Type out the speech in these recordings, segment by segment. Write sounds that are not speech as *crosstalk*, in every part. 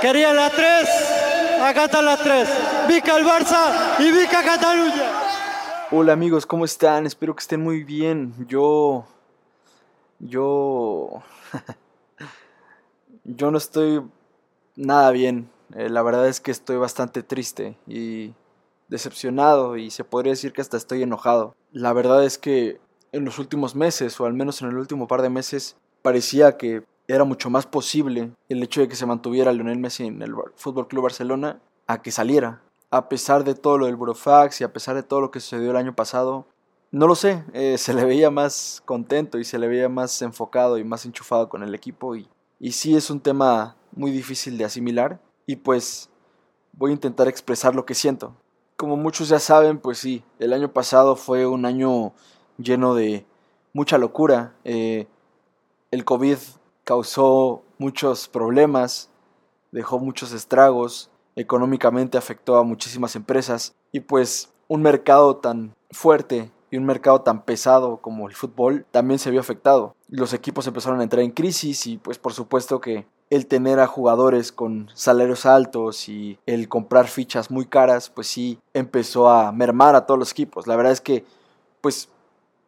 quería la 3, acá están las 3. Vica el Barça y Vica Cataluña. Hola amigos, ¿cómo están? Espero que estén muy bien. Yo... Yo... *laughs* yo no estoy nada bien. Eh, la verdad es que estoy bastante triste y decepcionado y se podría decir que hasta estoy enojado. La verdad es que en los últimos meses, o al menos en el último par de meses, parecía que era mucho más posible el hecho de que se mantuviera Lionel Messi en el Fútbol Club Barcelona a que saliera. A pesar de todo lo del Burofax y a pesar de todo lo que sucedió el año pasado, no lo sé, eh, *laughs* se le veía más contento y se le veía más enfocado y más enchufado con el equipo y, y sí es un tema muy difícil de asimilar y pues voy a intentar expresar lo que siento. Como muchos ya saben, pues sí, el año pasado fue un año lleno de mucha locura. Eh, el COVID causó muchos problemas, dejó muchos estragos, económicamente afectó a muchísimas empresas y pues un mercado tan fuerte y un mercado tan pesado como el fútbol también se vio afectado. Los equipos empezaron a entrar en crisis y pues por supuesto que el tener a jugadores con salarios altos y el comprar fichas muy caras, pues sí empezó a mermar a todos los equipos. La verdad es que, pues,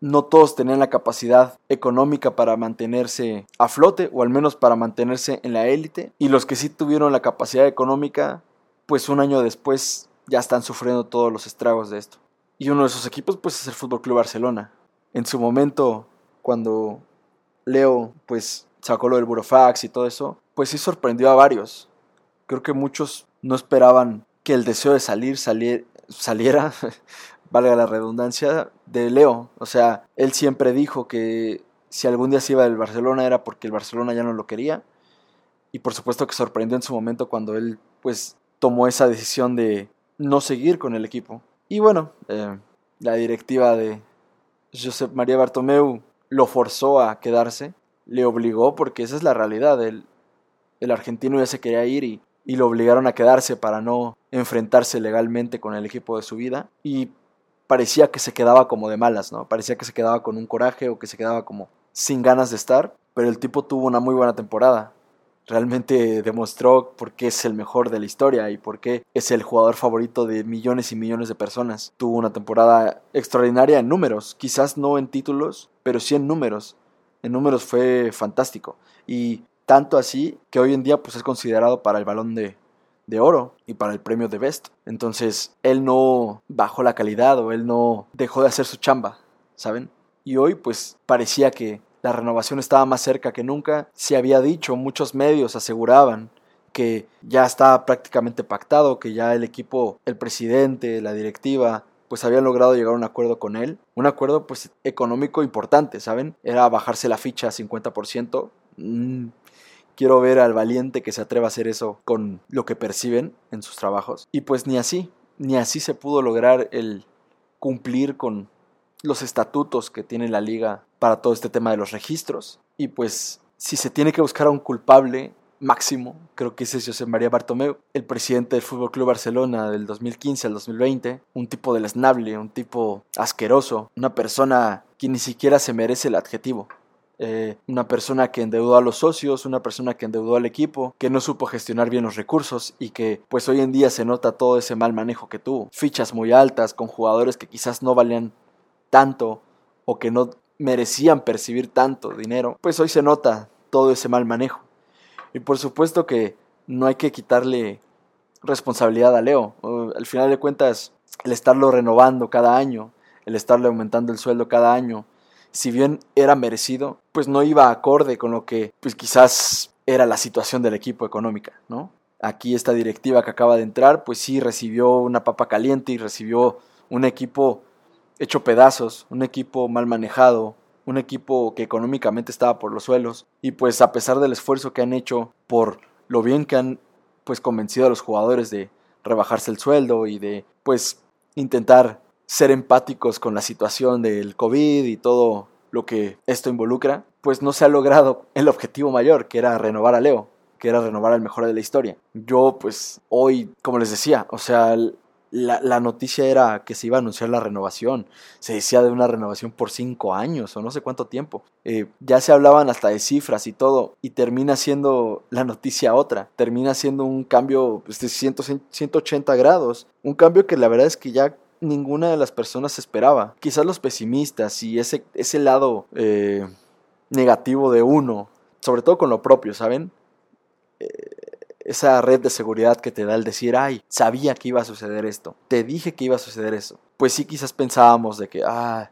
no todos tenían la capacidad económica para mantenerse a flote, o al menos para mantenerse en la élite. Y los que sí tuvieron la capacidad económica, pues un año después ya están sufriendo todos los estragos de esto. Y uno de esos equipos, pues, es el Fútbol Club Barcelona. En su momento, cuando Leo, pues, sacó lo del Burofax y todo eso, pues sí sorprendió a varios. Creo que muchos no esperaban que el deseo de salir saliera, *laughs* valga la redundancia, de Leo. O sea, él siempre dijo que si algún día se iba del Barcelona era porque el Barcelona ya no lo quería. Y por supuesto que sorprendió en su momento cuando él pues tomó esa decisión de no seguir con el equipo. Y bueno, eh, la directiva de Josep María Bartomeu lo forzó a quedarse, le obligó porque esa es la realidad. Él, el argentino ya se quería ir y, y lo obligaron a quedarse para no enfrentarse legalmente con el equipo de su vida. Y parecía que se quedaba como de malas, ¿no? Parecía que se quedaba con un coraje o que se quedaba como sin ganas de estar. Pero el tipo tuvo una muy buena temporada. Realmente demostró por qué es el mejor de la historia y por qué es el jugador favorito de millones y millones de personas. Tuvo una temporada extraordinaria en números, quizás no en títulos, pero sí en números. En números fue fantástico. Y tanto así que hoy en día pues es considerado para el balón de, de oro y para el premio de Best. Entonces, él no bajó la calidad o él no dejó de hacer su chamba, ¿saben? Y hoy pues parecía que la renovación estaba más cerca que nunca. Se había dicho, muchos medios aseguraban que ya estaba prácticamente pactado, que ya el equipo, el presidente, la directiva, pues habían logrado llegar a un acuerdo con él. Un acuerdo pues económico importante, ¿saben? Era bajarse la ficha a 50%. Quiero ver al valiente que se atreva a hacer eso con lo que perciben en sus trabajos. Y pues ni así, ni así se pudo lograr el cumplir con los estatutos que tiene la liga para todo este tema de los registros. Y pues si se tiene que buscar a un culpable máximo, creo que ese es José María Bartomeu, el presidente del Fútbol Club Barcelona del 2015 al 2020, un tipo deleznable, un tipo asqueroso, una persona que ni siquiera se merece el adjetivo. Eh, una persona que endeudó a los socios, una persona que endeudó al equipo, que no supo gestionar bien los recursos y que pues hoy en día se nota todo ese mal manejo que tuvo. Fichas muy altas con jugadores que quizás no valían tanto o que no merecían percibir tanto dinero, pues hoy se nota todo ese mal manejo. Y por supuesto que no hay que quitarle responsabilidad a Leo. Al final de cuentas, el estarlo renovando cada año, el estarle aumentando el sueldo cada año, si bien era merecido, pues no iba acorde con lo que pues quizás era la situación del equipo económica, ¿no? Aquí esta directiva que acaba de entrar, pues sí recibió una papa caliente y recibió un equipo hecho pedazos, un equipo mal manejado, un equipo que económicamente estaba por los suelos y pues a pesar del esfuerzo que han hecho por lo bien que han pues convencido a los jugadores de rebajarse el sueldo y de pues intentar ser empáticos con la situación del COVID y todo lo que esto involucra, pues no se ha logrado el objetivo mayor, que era renovar a Leo, que era renovar al mejor de la historia. Yo, pues, hoy, como les decía, o sea, la, noticia era que se iba a anunciar la renovación. Se decía de una renovación por cinco años o no sé cuánto tiempo. Eh, ya se hablaban hasta de cifras y todo. Y termina siendo la noticia otra. Termina siendo un cambio pues, de 180 grados. Un cambio que la verdad es que ya ninguna de las personas esperaba. Quizás los pesimistas y ese, ese lado eh, negativo de uno. Sobre todo con lo propio, ¿saben? Eh, esa red de seguridad que te da el decir, ay, sabía que iba a suceder esto, te dije que iba a suceder eso. Pues sí, quizás pensábamos de que, ah,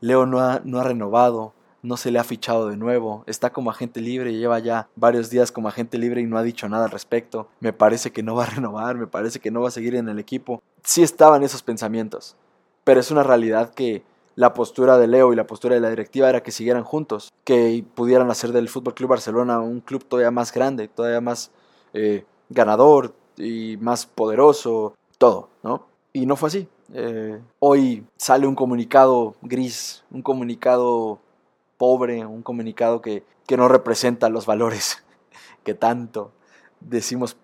Leo no ha, no ha renovado, no se le ha fichado de nuevo, está como agente libre, lleva ya varios días como agente libre y no ha dicho nada al respecto, me parece que no va a *laughs* renovar, me parece que no va a seguir en el equipo. Sí estaban esos pensamientos, pero es una realidad que la postura de Leo y la postura de la directiva era que siguieran juntos, que pudieran hacer del Fútbol Club Barcelona un club todavía más grande, todavía más eh, ganador y más poderoso, todo, ¿no? Y no fue así. Eh, hoy sale un comunicado gris, un comunicado pobre, un comunicado que, que no representa los valores *laughs* que tanto decimos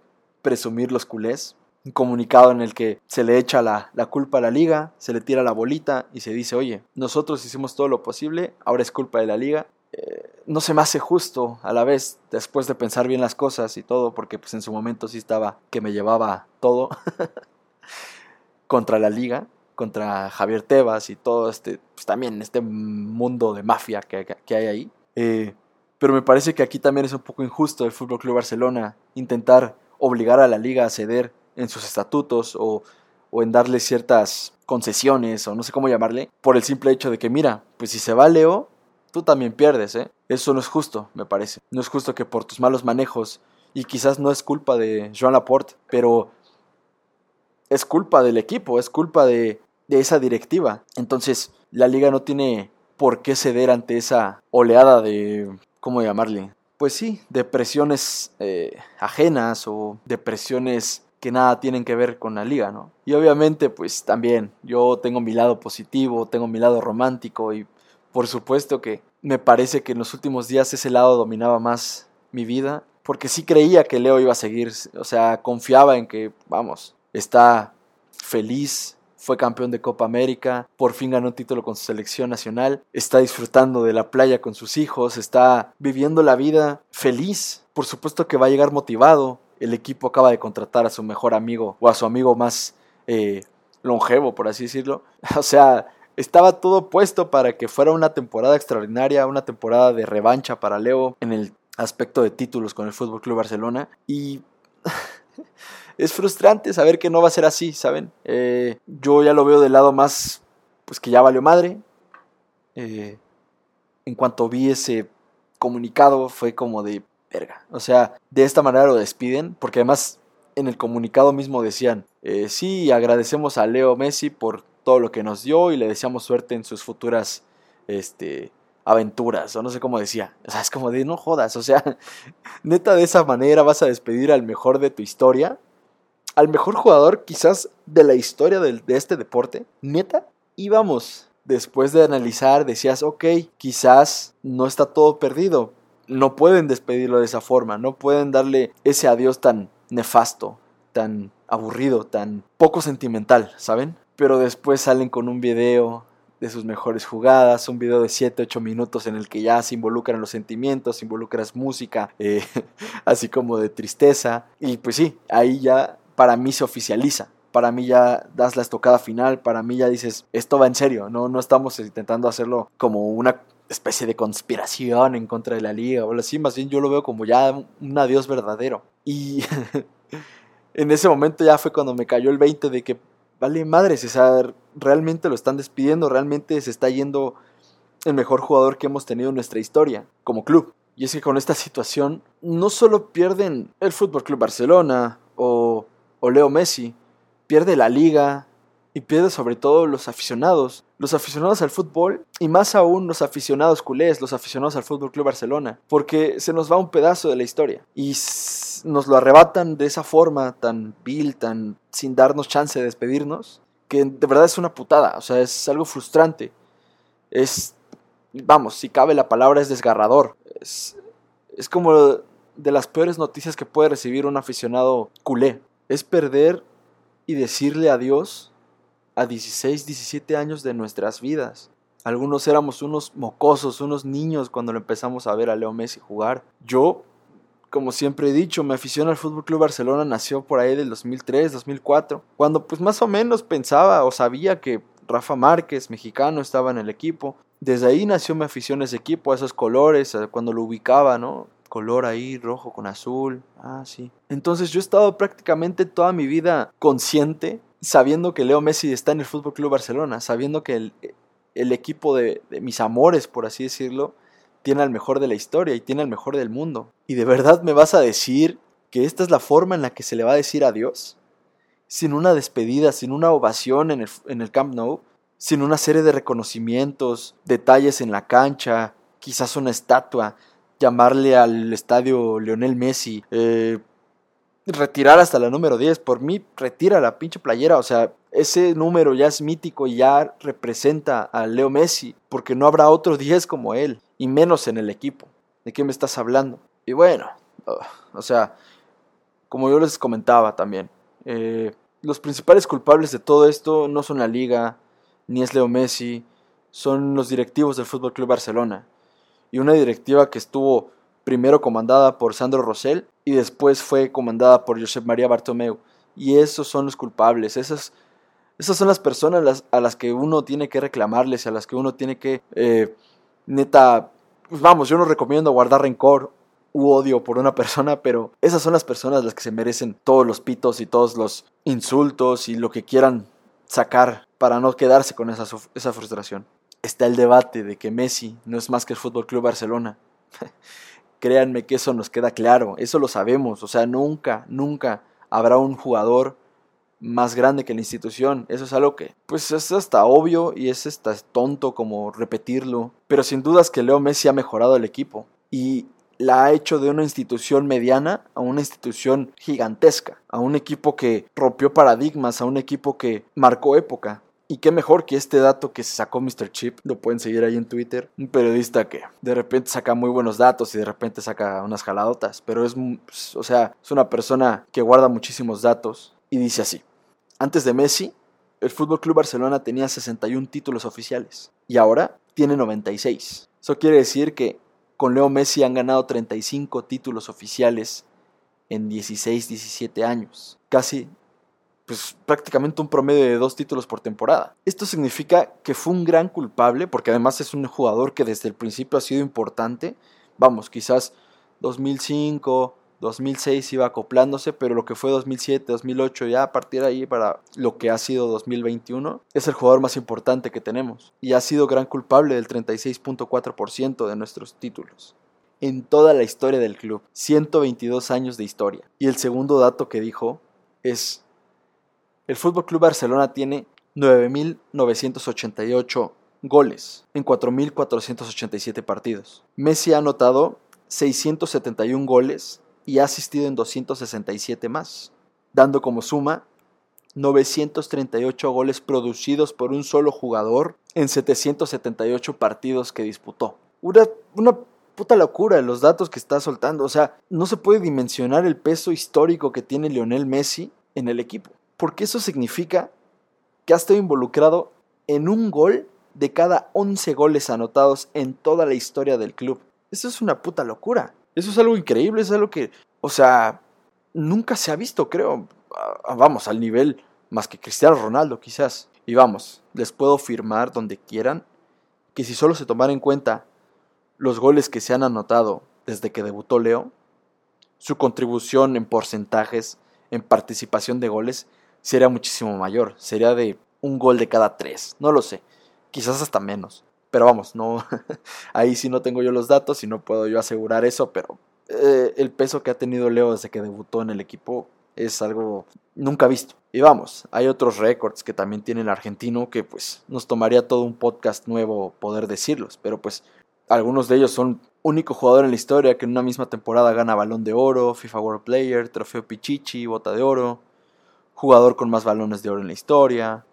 presumir los culés. Un comunicado en el que se le echa la, la, culpa a la liga, se le tira la bolita y se dice, oye, nosotros hicimos todo lo posible, ahora es culpa de la liga no se me hace justo a la vez, después de pensar bien las cosas y todo, porque pues en su momento sí estaba que me llevaba todo *laughs* contra la liga, contra Javier Tebas y todo este, pues también este mundo de mafia que, que hay ahí. Eh, pero me parece que aquí también es un poco injusto el Fútbol Club Barcelona intentar obligar a la liga a ceder en sus estatutos o, o en darle ciertas concesiones o no sé cómo llamarle, por el simple hecho de que mira, pues si se va Leo, tú también pierdes, ¿eh? Eso no es justo, me parece. No es justo que por tus malos manejos, y quizás no es culpa de Joan Laporte, pero es culpa del equipo, es culpa de, esa directiva. Entonces, la liga no tiene por qué ceder ante esa oleada de, ¿cómo llamarle? Pues sí, de presiones eh, ajenas o de presiones que nada tienen que ver con la liga, ¿no? Y obviamente, pues también yo tengo mi lado positivo, tengo mi lado romántico y por supuesto que me parece que en los últimos días ese lado dominaba más mi vida, porque sí creía que Leo iba a seguir, o sea, confiaba en que, vamos, está feliz, fue campeón de Copa América, por fin ganó un título con su selección nacional, está disfrutando de la playa con sus hijos, está viviendo la vida feliz, por supuesto que va a llegar motivado, el equipo acaba de contratar a su mejor amigo o a su amigo más eh, longevo, por así decirlo, *laughs* o sea, estaba todo puesto para que fuera una temporada extraordinaria, una temporada de revancha para Leo en el aspecto de títulos con el Fútbol Club Barcelona. Y *laughs* es frustrante saber que no va a ser así, ¿saben? Eh, yo ya lo veo del lado más, pues que ya valió madre. Eh, en cuanto vi ese comunicado, fue como de verga. O sea, de esta manera lo despiden, porque además en el comunicado mismo decían: eh, Sí, agradecemos a Leo Messi por todo lo que nos dio y le deseamos suerte en sus futuras este, aventuras, o no sé cómo decía. O sea, es como de no jodas, o sea, *laughs* neta de esa manera vas a despedir al mejor de tu historia, al mejor jugador quizás de la historia de, este deporte, neta. Y vamos, después de analizar decías, ok, quizás no está todo perdido. No pueden despedirlo de esa forma, no pueden darle ese adiós tan nefasto, tan aburrido, tan poco sentimental, ¿saben? pero después salen con un video de sus mejores jugadas, un video de 7, 8 minutos en el que ya se involucran los sentimientos, involucras música, eh, *laughs* así como de tristeza, y pues sí, ahí ya para mí se oficializa. Para mí ya das la estocada final, para mí ya dices, esto va en serio, no, no estamos intentando hacerlo como una especie de conspiración en contra de la liga o algo así, más bien yo lo veo como ya un adiós verdadero. Y *laughs* en ese momento ya fue cuando me cayó el 20 de que vale madres, o sea, realmente lo están despidiendo, realmente se está yendo el mejor jugador que hemos tenido en nuestra historia como club. Y es que con esta situación no solo pierden el Fútbol Club Barcelona o, o Leo Messi, pierde la liga y pierde sobre todo los aficionados, los aficionados al fútbol y más aún los aficionados culés, los aficionados al Fútbol Club Barcelona, porque se nos va un pedazo de la historia y nos lo arrebatan de esa forma tan vil, tan sin darnos chance de despedirnos, que de verdad es una putada, o sea, es algo frustrante. Es, vamos, si cabe la palabra, es desgarrador. Es, es como de las peores noticias que puede recibir un aficionado culé. Es perder y decirle adiós a 16, 17 años de nuestras vidas. Algunos éramos unos mocosos, unos niños cuando lo empezamos a ver a Leo Messi jugar. Yo, como siempre he dicho, mi afición al Fútbol Club Barcelona nació por ahí del 2003, 2004, cuando pues más o menos pensaba o sabía que Rafa Márquez, mexicano, estaba en el equipo. Desde ahí nació mi afición a ese equipo, a esos colores, cuando lo ubicaba, ¿no? Color ahí, rojo con azul. Ah, sí. Entonces yo he estado prácticamente toda mi vida consciente, sabiendo que Leo Messi está en el Fútbol Club Barcelona, sabiendo que el, el equipo de, de mis amores, por así decirlo, tiene al mejor de la historia y tiene al mejor del mundo. ¿Y de verdad me vas a decir que esta es la forma en la que se le va a decir adiós? sin una despedida, sin una ovación en el, en el Camp Nou, sin una serie de reconocimientos, detalles en la cancha, quizás una estatua, llamarle al estadio Leonel Messi, eh, retirar hasta la número 10. Por mí, retira la pinche playera. O sea, ese número ya es mítico y ya representa a Leo Messi, porque no habrá otro *laughs* 10 como él, y menos en el equipo. ¿De qué me estás hablando? Y bueno, o sea, como yo les comentaba también, eh, los principales culpables de todo esto no son la liga, ni es Leo Messi, son los directivos del Fútbol Club Barcelona. Y una directiva que estuvo primero comandada por Sandro Rosell y después fue comandada por Josep María Bartomeu. Y esos son los culpables, esas, esas son las personas a las que uno tiene que reclamarles, a las que uno tiene que, eh, neta, pues vamos, yo no recomiendo guardar rencor u odio por una *laughs* persona, pero esas son las personas las que se merecen todos los pitos y todos los insultos y lo que quieran sacar para no quedarse con esa, esa frustración. Está el debate de que Messi no es más que el Fútbol Club Barcelona. *laughs* Créanme que eso nos queda claro, eso lo sabemos, o sea, nunca, nunca habrá un jugador más grande que la institución. Eso es algo que, pues, es hasta obvio y es hasta tonto como repetirlo. Pero sin dudas que Leo Messi ha mejorado el equipo. Y la ha hecho de una institución mediana a una institución gigantesca, a un equipo que rompió paradigmas, a un equipo que marcó época. Y qué mejor que este dato que se sacó Mr. Chip, lo pueden seguir ahí en Twitter, un periodista que de repente saca muy buenos datos y de repente saca unas jaladotas, pero es, pues, o sea, es una persona que guarda muchísimos datos y dice así, antes de Messi, el Fútbol Club Barcelona tenía 61 títulos oficiales y ahora tiene 96. Eso quiere decir que con Leo Messi han ganado 35 títulos oficiales en 16, 17 años. Casi, pues prácticamente un promedio de dos títulos por temporada. Esto significa que fue un gran culpable, porque además es un jugador que desde el principio ha sido importante. Vamos, quizás 2005, 2006 iba acoplándose, pero lo que fue 2007, 2008, ya a partir de ahí para lo que ha sido 2021, es el jugador más importante que tenemos y ha sido gran culpable del 36.4% de nuestros títulos. En toda la historia del club, 122 años de historia. Y el segundo dato que dijo es, el Fútbol Club Barcelona tiene 9.988 goles en 4.487 partidos. Messi ha anotado 671 goles y ha asistido en 267 más, dando como suma 938 goles producidos por un solo jugador en 778 partidos que disputó. Una, una puta locura los datos que está soltando. O sea, no se puede dimensionar el peso histórico que tiene Lionel Messi en el equipo. Porque eso significa que ha estado involucrado en un gol de cada 11 goles anotados en toda la historia del club. Eso es una puta locura. Eso es algo increíble, es algo que, o sea, nunca se ha visto, creo. Vamos, al nivel más que Cristiano Ronaldo, quizás. Y vamos, les puedo firmar donde quieran que si solo se tomara en cuenta los goles que se han anotado desde que debutó Leo, su contribución en porcentajes, en participación de goles, sería muchísimo mayor. Sería de un gol de cada tres. No lo sé. Quizás hasta menos. Pero vamos, no, *laughs* ahí sí no tengo yo los datos y no puedo yo asegurar eso, pero eh, el peso que ha tenido Leo desde que debutó en el equipo es algo nunca visto. Y vamos, hay otros récords que también tiene el argentino que pues nos tomaría todo un podcast nuevo poder decirlos, pero pues algunos de ellos son único jugador en la historia que en una misma temporada gana balón de oro, FIFA World Player, trofeo Pichichi, bota de oro, jugador con más balones de oro en la historia,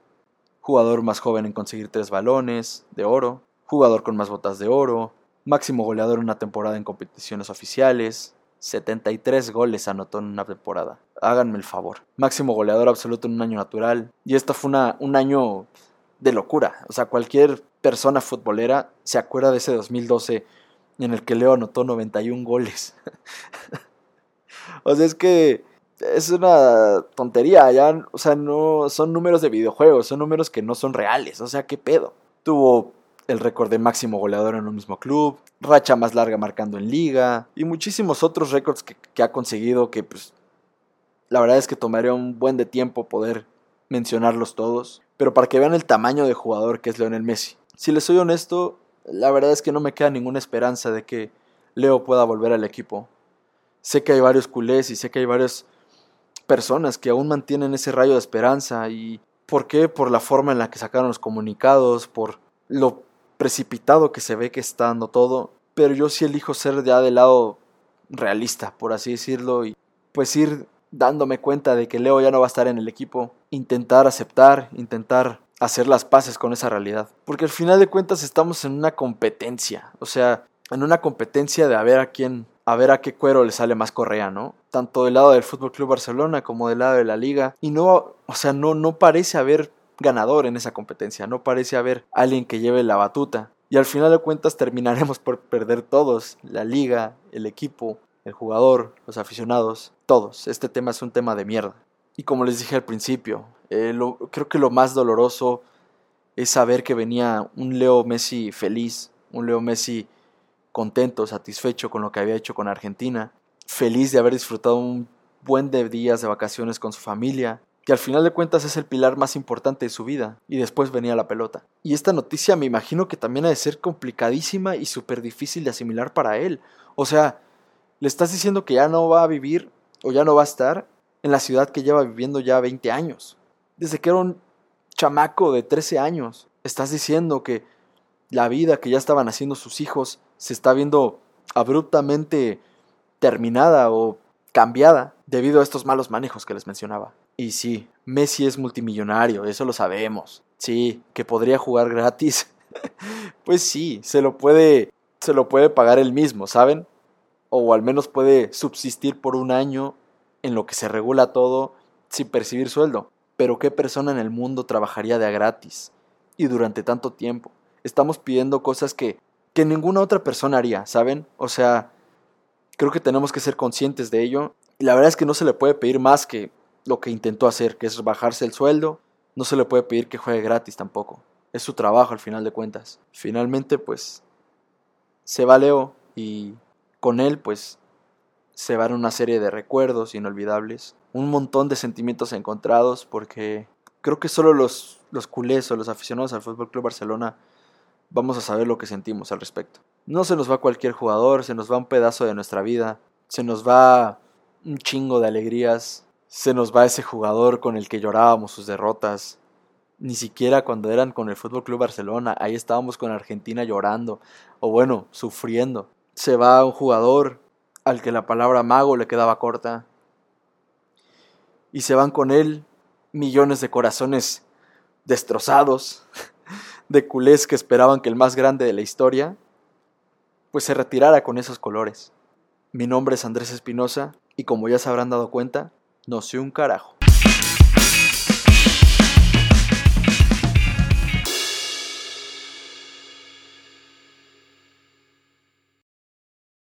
jugador más joven en conseguir tres balones de oro, jugador con más botas de oro, máximo goleador en una temporada en competiciones oficiales, 73 goles anotó en una temporada. Háganme el favor. Máximo goleador absoluto en un año natural. Y esto fue una, un año de locura. O sea, cualquier persona futbolera se acuerda de ese 2012 en el que Leo anotó 91 goles. *laughs* o sea, es que es una tontería, ya, o sea, no son números de videojuegos, son números que no son reales, o sea, qué pedo. Tuvo el récord de máximo goleador en un mismo club, racha más larga marcando en liga y muchísimos otros récords que, ha conseguido que pues la verdad es que tomaría un buen de tiempo poder mencionarlos todos, pero para que vean el tamaño de jugador que es Leonel Messi. Si les soy honesto, la verdad es que no me queda ninguna esperanza de que Leo pueda volver al equipo. Sé que hay varios culés y sé que hay varias personas que aún mantienen ese rayo de esperanza y ¿por qué? Por la forma en la que sacaron los comunicados, por lo precipitado que se ve que está dando todo, pero yo sí elijo ser ya del lado realista, por así decirlo, y pues ir dándome cuenta de que Leo ya no va a estar en el equipo, intentar aceptar, intentar hacer las paces con esa realidad. Porque al final de cuentas estamos en una competencia, o sea, en una competencia de a ver a quién, a ver a qué cuero le sale más correa, ¿no? Tanto del lado del Fútbol Club Barcelona como del lado de la liga. Y no, o sea, no, no parece haber ganador en esa competencia, no parece haber alguien que lleve la batuta. Y al final de cuentas terminaremos por perder todos, la liga, el equipo, el jugador, los aficionados, todos. Este tema es un tema de mierda. Y como les dije al principio, eh, creo que lo más doloroso es saber que venía un Leo Messi feliz, un Leo Messi contento, satisfecho con lo que había hecho con Argentina, feliz de haber disfrutado un buen de días de vacaciones con su familia, que al final de cuentas es el pilar más importante de su vida, y después venía la pelota. Y esta noticia me imagino que también ha de ser complicadísima y súper difícil de asimilar para él. O sea, le estás diciendo que ya no va a vivir o ya no va a estar en la ciudad que lleva viviendo ya 20 años. Desde que era un chamaco de 13 años. Estás diciendo que la vida que ya estaban haciendo sus hijos se está viendo abruptamente terminada o cambiada debido a estos malos manejos que les mencionaba. Y sí, Messi es multimillonario, eso lo sabemos. Sí, que podría jugar gratis. *laughs* pues sí, se lo puede se lo puede pagar él mismo, ¿saben? O al menos puede subsistir por un año en lo que se regula todo sin percibir sueldo. Pero ¿qué persona en el mundo trabajaría de a gratis? Y durante tanto tiempo. Estamos pidiendo cosas que, que ninguna otra persona haría, ¿saben? O sea, creo que tenemos que ser conscientes de ello. Y la verdad es que no se le puede pedir más que lo que intentó hacer, que es bajarse el sueldo. No se le puede pedir que juegue gratis tampoco. Es su trabajo al final de cuentas. Finalmente, pues, se va Leo y con él, pues, se van una serie de recuerdos inolvidables, un montón de sentimientos encontrados, porque creo que solo los, los culés o los aficionados al Fútbol Club Barcelona vamos a saber lo que sentimos al respecto. No se nos va cualquier jugador, se nos va un pedazo de nuestra vida, se nos va un chingo de alegrías, se nos va ese jugador con el que llorábamos sus derrotas. Ni siquiera cuando eran con el Fútbol Club Barcelona, ahí estábamos con Argentina llorando, o bueno, sufriendo. Se va un jugador al que la palabra mago le quedaba corta. Y se van con él millones de corazones destrozados, *laughs* de culés que esperaban que el más grande de la historia, pues se retirara con esos colores. Mi nombre es Andrés Espinosa y como ya se habrán dado cuenta, no soy un carajo.